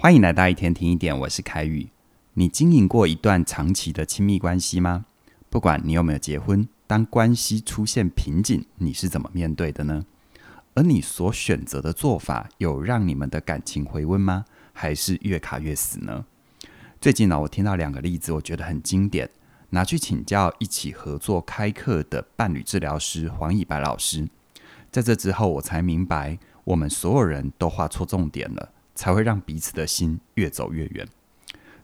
欢迎来到一天听一点，我是凯宇。你经营过一段长期的亲密关系吗？不管你有没有结婚，当关系出现瓶颈，你是怎么面对的呢？而你所选择的做法，有让你们的感情回温吗？还是越卡越死呢？最近呢，我听到两个例子，我觉得很经典，拿去请教一起合作开课的伴侣治疗师黄以白老师。在这之后，我才明白，我们所有人都画错重点了。才会让彼此的心越走越远。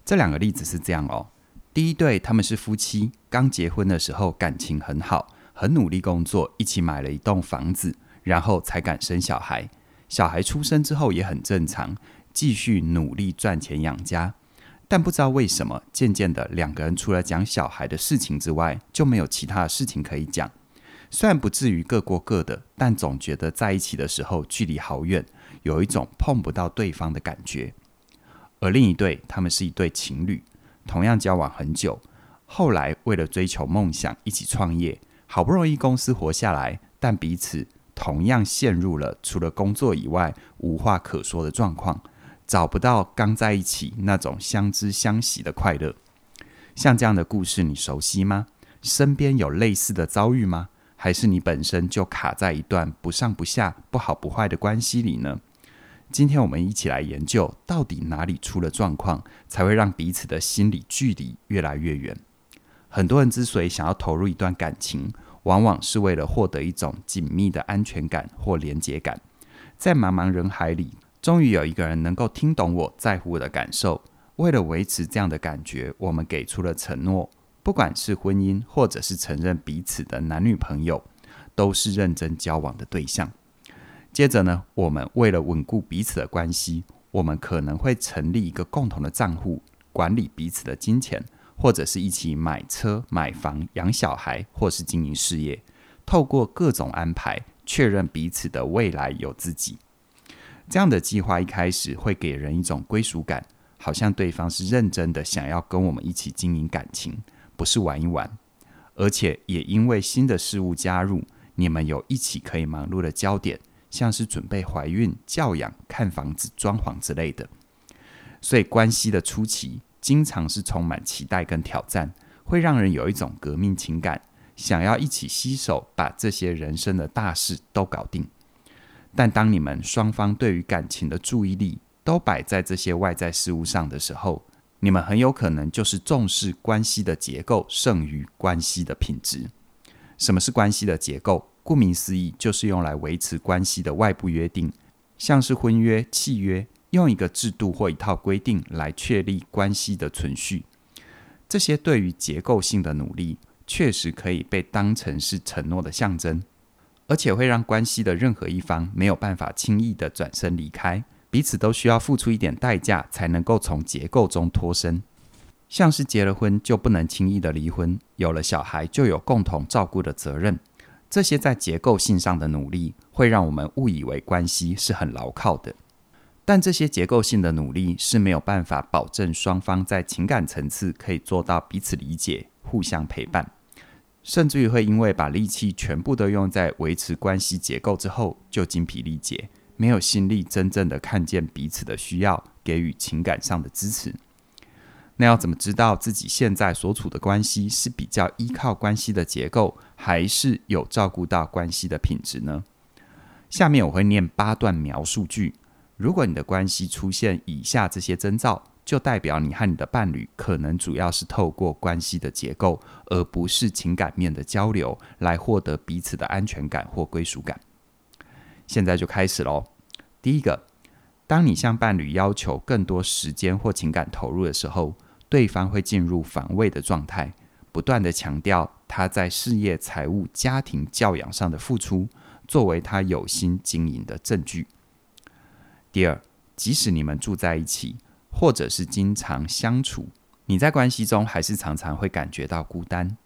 这两个例子是这样哦。第一对他们是夫妻，刚结婚的时候感情很好，很努力工作，一起买了一栋房子，然后才敢生小孩。小孩出生之后也很正常，继续努力赚钱养家。但不知道为什么，渐渐的两个人除了讲小孩的事情之外，就没有其他的事情可以讲。虽然不至于各过各的，但总觉得在一起的时候距离好远。有一种碰不到对方的感觉，而另一对，他们是一对情侣，同样交往很久，后来为了追求梦想一起创业，好不容易公司活下来，但彼此同样陷入了除了工作以外无话可说的状况，找不到刚在一起那种相知相惜的快乐。像这样的故事，你熟悉吗？身边有类似的遭遇吗？还是你本身就卡在一段不上不下、不好不坏的关系里呢？今天我们一起来研究，到底哪里出了状况，才会让彼此的心理距离越来越远。很多人之所以想要投入一段感情，往往是为了获得一种紧密的安全感或连结感。在茫茫人海里，终于有一个人能够听懂我在乎我的感受。为了维持这样的感觉，我们给出了承诺，不管是婚姻，或者是承认彼此的男女朋友，都是认真交往的对象。接着呢，我们为了稳固彼此的关系，我们可能会成立一个共同的账户，管理彼此的金钱，或者是一起买车、买房、养小孩，或是经营事业。透过各种安排，确认彼此的未来有自己。这样的计划一开始会给人一种归属感，好像对方是认真的想要跟我们一起经营感情，不是玩一玩。而且也因为新的事物加入，你们有一起可以忙碌的焦点。像是准备怀孕、教养、看房子、装潢之类的，所以关系的初期经常是充满期待跟挑战，会让人有一种革命情感，想要一起携手把这些人生的大事都搞定。但当你们双方对于感情的注意力都摆在这些外在事物上的时候，你们很有可能就是重视关系的结构胜于关系的品质。什么是关系的结构？顾名思义，就是用来维持关系的外部约定，像是婚约、契约，用一个制度或一套规定来确立关系的存续。这些对于结构性的努力，确实可以被当成是承诺的象征，而且会让关系的任何一方没有办法轻易地转身离开，彼此都需要付出一点代价，才能够从结构中脱身。像是结了婚就不能轻易的离婚，有了小孩就有共同照顾的责任。这些在结构性上的努力，会让我们误以为关系是很牢靠的。但这些结构性的努力是没有办法保证双方在情感层次可以做到彼此理解、互相陪伴，甚至于会因为把力气全部都用在维持关系结构之后，就精疲力竭，没有心力真正的看见彼此的需要，给予情感上的支持。那要怎么知道自己现在所处的关系是比较依靠关系的结构，还是有照顾到关系的品质呢？下面我会念八段描述句。如果你的关系出现以下这些征兆，就代表你和你的伴侣可能主要是透过关系的结构，而不是情感面的交流，来获得彼此的安全感或归属感。现在就开始喽。第一个，当你向伴侣要求更多时间或情感投入的时候，对方会进入防卫的状态，不断地强调他在事业、财务、家庭教养上的付出，作为他有心经营的证据。第二，即使你们住在一起，或者是经常相处，你在关系中还是常常会感觉到孤单。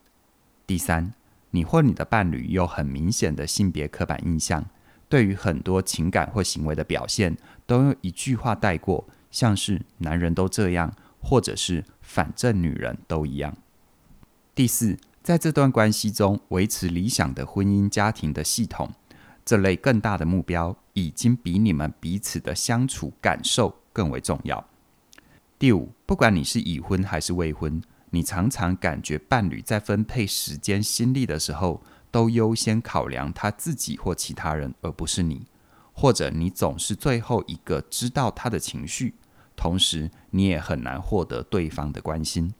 第三，你或你的伴侣有很明显的性别刻板印象，对于很多情感或行为的表现，都用一句话带过，像是“男人都这样”。或者是反正女人都一样。第四，在这段关系中维持理想的婚姻家庭的系统，这类更大的目标已经比你们彼此的相处感受更为重要。第五，不管你是已婚还是未婚，你常常感觉伴侣在分配时间心力的时候，都优先考量他自己或其他人，而不是你，或者你总是最后一个知道他的情绪，同时你也很难获得对方的关心。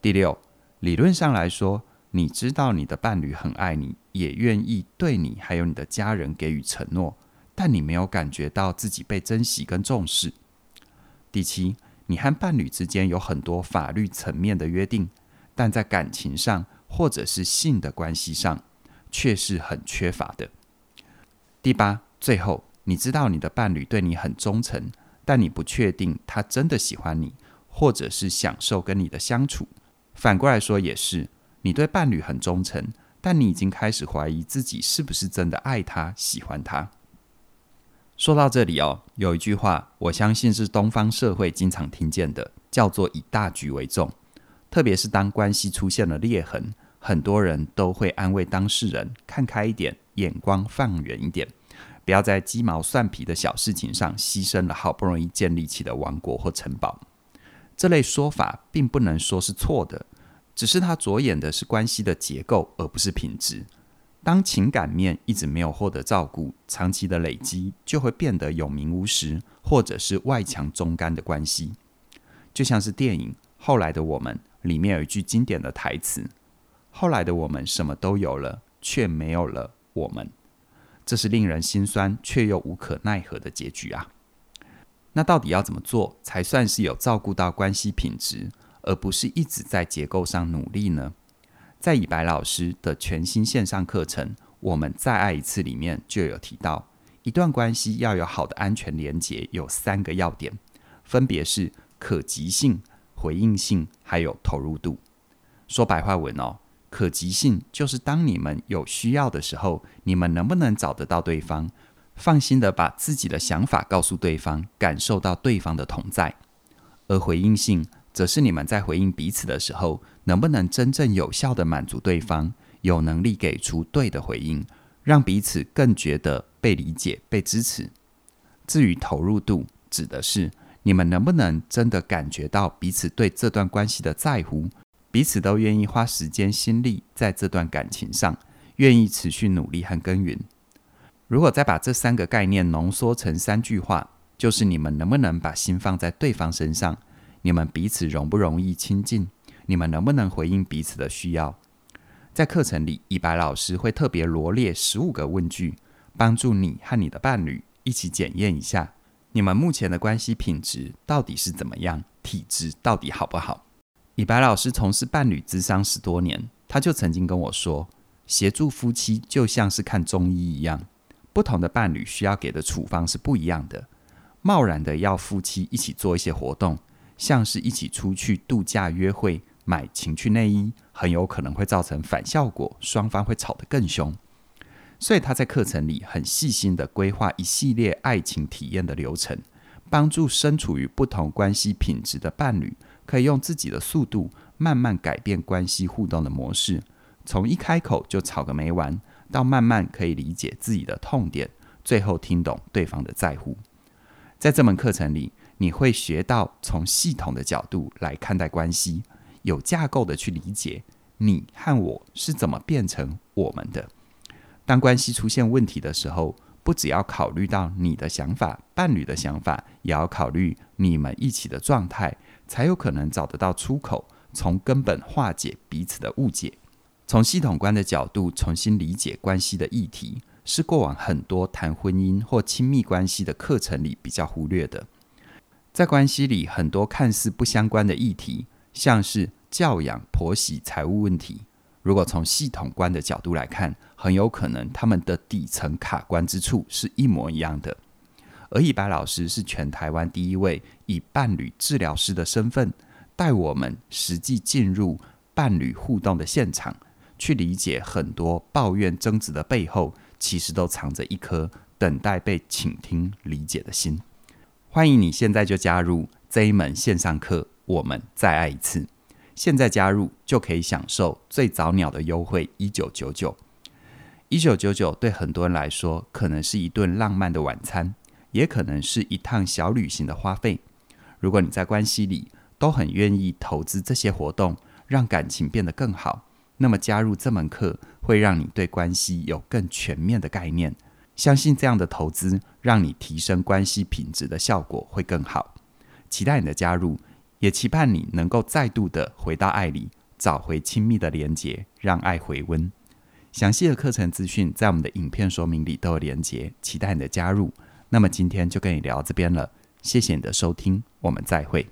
第六，理论上来说，你知道你的伴侣很爱你，也愿意对你还有你的家人给予承诺，但你没有感觉到自己被珍惜跟重视。第七，你和伴侣之间有很多法律层面的约定，但在感情上，或者是性的关系上，却是很缺乏的。第八，最后，你知道你的伴侣对你很忠诚，但你不确定他真的喜欢你，或者是享受跟你的相处。反过来说也是，你对伴侣很忠诚，但你已经开始怀疑自己是不是真的爱他、喜欢他。说到这里哦，有一句话，我相信是东方社会经常听见的，叫做“以大局为重”。特别是当关系出现了裂痕。很多人都会安慰当事人，看开一点，眼光放远一点，不要在鸡毛蒜皮的小事情上牺牲了好不容易建立起的王国或城堡。这类说法并不能说是错的，只是他着眼的是关系的结构，而不是品质。当情感面一直没有获得照顾，长期的累积就会变得有名无实，或者是外强中干的关系。就像是电影《后来的我们》里面有一句经典的台词。后来的我们什么都有了，却没有了我们，这是令人心酸却又无可奈何的结局啊！那到底要怎么做才算是有照顾到关系品质，而不是一直在结构上努力呢？在以白老师的全新线上课程《我们再爱一次》里面就有提到，一段关系要有好的安全连结，有三个要点，分别是可及性、回应性，还有投入度。说白话文哦。可及性就是当你们有需要的时候，你们能不能找得到对方，放心的把自己的想法告诉对方，感受到对方的同在。而回应性则是你们在回应彼此的时候，能不能真正有效的满足对方，有能力给出对的回应，让彼此更觉得被理解、被支持。至于投入度，指的是你们能不能真的感觉到彼此对这段关系的在乎。彼此都愿意花时间心力在这段感情上，愿意持续努力和耕耘。如果再把这三个概念浓缩成三句话，就是你们能不能把心放在对方身上？你们彼此容不容易亲近？你们能不能回应彼此的需要？在课程里，一白老师会特别罗列十五个问句，帮助你和你的伴侣一起检验一下，你们目前的关系品质到底是怎么样，体质到底好不好？以白老师从事伴侣咨商十多年，他就曾经跟我说，协助夫妻就像是看中医一样，不同的伴侣需要给的处方是不一样的。贸然的要夫妻一起做一些活动，像是一起出去度假约会、买情趣内衣，很有可能会造成反效果，双方会吵得更凶。所以他在课程里很细心的规划一系列爱情体验的流程，帮助身处于不同关系品质的伴侣。可以用自己的速度慢慢改变关系互动的模式，从一开口就吵个没完，到慢慢可以理解自己的痛点，最后听懂对方的在乎。在这门课程里，你会学到从系统的角度来看待关系，有架构的去理解你和我是怎么变成我们的。当关系出现问题的时候，不只要考虑到你的想法、伴侣的想法，也要考虑你们一起的状态。才有可能找得到出口，从根本化解彼此的误解。从系统观的角度重新理解关系的议题，是过往很多谈婚姻或亲密关系的课程里比较忽略的。在关系里，很多看似不相关的议题，像是教养、婆媳、财务问题，如果从系统观的角度来看，很有可能他们的底层卡关之处是一模一样的。而以白老师是全台湾第一位以伴侣治疗师的身份，带我们实际进入伴侣互动的现场，去理解很多抱怨争执的背后，其实都藏着一颗等待被倾听理解的心。欢迎你现在就加入这一门线上课，我们再爱一次。现在加入就可以享受最早鸟的优惠，一九九九。一九九九对很多人来说，可能是一顿浪漫的晚餐。也可能是一趟小旅行的花费。如果你在关系里都很愿意投资这些活动，让感情变得更好，那么加入这门课会让你对关系有更全面的概念。相信这样的投资，让你提升关系品质的效果会更好。期待你的加入，也期盼你能够再度的回到爱里，找回亲密的连结，让爱回温。详细的课程资讯在我们的影片说明里都有连结，期待你的加入。那么今天就跟你聊这边了，谢谢你的收听，我们再会。